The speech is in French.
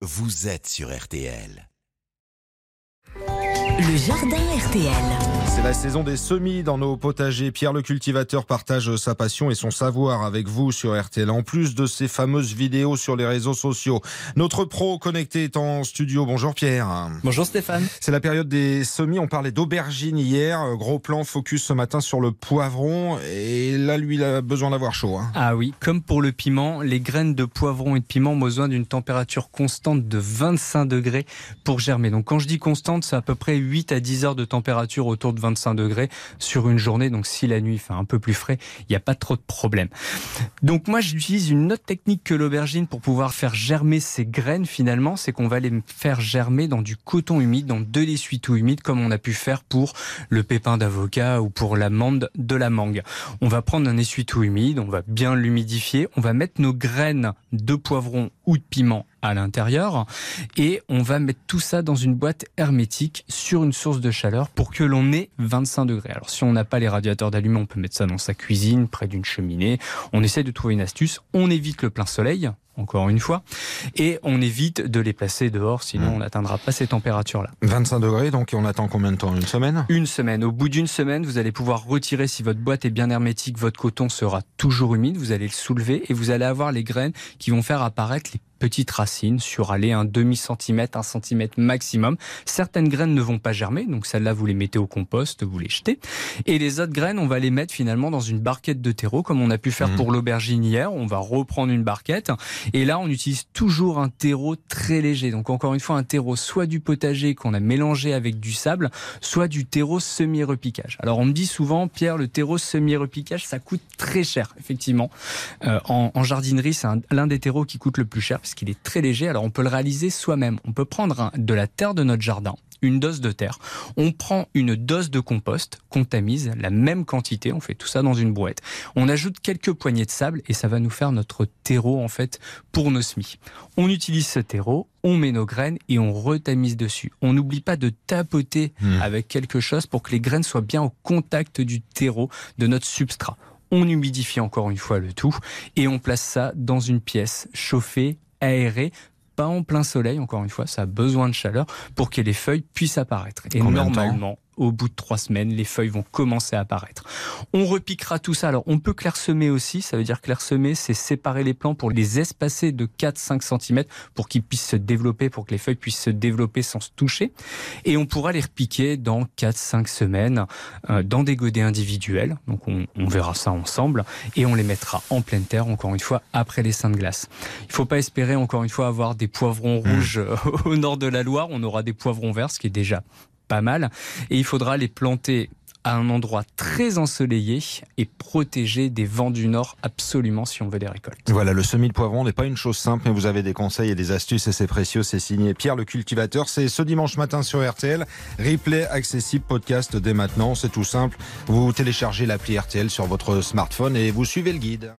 vous êtes sur RTL. Le jardin RTL. C'est la saison des semis dans nos potagers. Pierre le cultivateur partage sa passion et son savoir avec vous sur RTL. En plus de ses fameuses vidéos sur les réseaux sociaux. Notre pro connecté est en studio. Bonjour Pierre. Bonjour Stéphane. C'est la période des semis. On parlait d'aubergine hier. Gros plan focus ce matin sur le poivron. Et là, lui, il a besoin d'avoir chaud. hein. Ah oui, comme pour le piment, les graines de poivron et de piment ont besoin d'une température constante de 25 degrés pour germer. Donc quand je dis constante, c'est à peu près 8 à 10 heures de température autour de 25 degrés sur une journée. Donc si la nuit fait un peu plus frais, il n'y a pas trop de problème. Donc moi j'utilise une autre technique que l'aubergine pour pouvoir faire germer ces graines finalement, c'est qu'on va les faire germer dans du coton humide, dans de l'essuie-tout humide comme on a pu faire pour le pépin d'avocat ou pour l'amande de la mangue. On va prendre un essuie-tout humide, on va bien l'humidifier, on va mettre nos graines de poivron ou de piment à l'intérieur et on va mettre tout ça dans une boîte hermétique sur une source de chaleur pour que l'on ait 25 degrés. Alors si on n'a pas les radiateurs d'allumement, on peut mettre ça dans sa cuisine, près d'une cheminée. On essaie de trouver une astuce, on évite le plein soleil encore une fois, et on évite de les placer dehors, sinon Mmh. on n'atteindra pas ces températures-là. 25 degrés, donc on attend combien de temps? Une semaine? Une semaine. Au bout d'une semaine, vous allez pouvoir retirer si votre boîte est bien hermétique, votre coton sera toujours humide, vous allez le soulever et vous allez avoir les graines qui vont faire apparaître les petites racines sur aller un demi centimètre, un centimètre maximum. Certaines graines ne vont pas germer, donc celles-là vous les mettez au compost, vous les jetez. Et les autres graines, on va les mettre finalement dans une barquette de terreau, comme on a pu faire Mhm. pour l'aubergine hier. On va reprendre une barquette et là, on utilise toujours un terreau très léger. Donc encore une fois, un terreau soit du potager qu'on a mélangé avec du sable, soit du terreau semi-repiquage. Alors on me dit souvent, Pierre, le terreau semi-repiquage, ça coûte très cher, effectivement. Euh, en, en jardinerie, c'est un- l'un des terreaux qui coûte le plus cher parce qu'il est très léger. Alors on peut le réaliser soi-même. On peut prendre un- de la terre de notre jardin, une dose de terre. On prend une dose de compost qu'on tamise, la même quantité. On fait tout ça dans une brouette. On ajoute quelques poignées de sable et ça va nous faire notre terreau en fait pour nos semis. On utilise ce terreau, on met nos graines et on retamise dessus. On n'oublie pas de tapoter Hmm. avec quelque chose pour que les graines soient bien au contact du terreau, de notre substrat. On humidifie encore une fois le tout et on place ça dans une pièce chauffée, aérée, pas en plein soleil, encore une fois, ça a besoin de chaleur pour que les feuilles puissent apparaître. Et Combien normalement, au bout de trois semaines, les feuilles vont commencer à apparaître. On repiquera tout ça. Alors, on peut clairsemer aussi. Ça veut dire clairsemer, c'est séparer les plants pour les espacer de 4-5 cm pour qu'ils puissent se développer, pour que les feuilles puissent se développer sans se toucher. Et on pourra les repiquer dans 4-5 semaines euh, dans des godets individuels. Donc, on, on verra ça ensemble. Et on les mettra en pleine terre, encore une fois, après les seins de glace. Il faut pas espérer, encore une fois, avoir des poivrons rouges euh, au nord de la Loire. On aura des poivrons verts, ce qui est déjà pas mal. Et il faudra les planter à un endroit très ensoleillé et protégé des vents du nord absolument si on veut des récoltes. Voilà, le semis de poivron n'est pas une chose simple, mais vous avez des conseils et des astuces et c'est précieux. C'est signé Pierre le cultivateur. C'est ce dimanche matin sur RTL. Replay accessible, podcast dès maintenant. C'est tout simple. Vous téléchargez l'appli RTL sur votre smartphone et vous suivez le guide.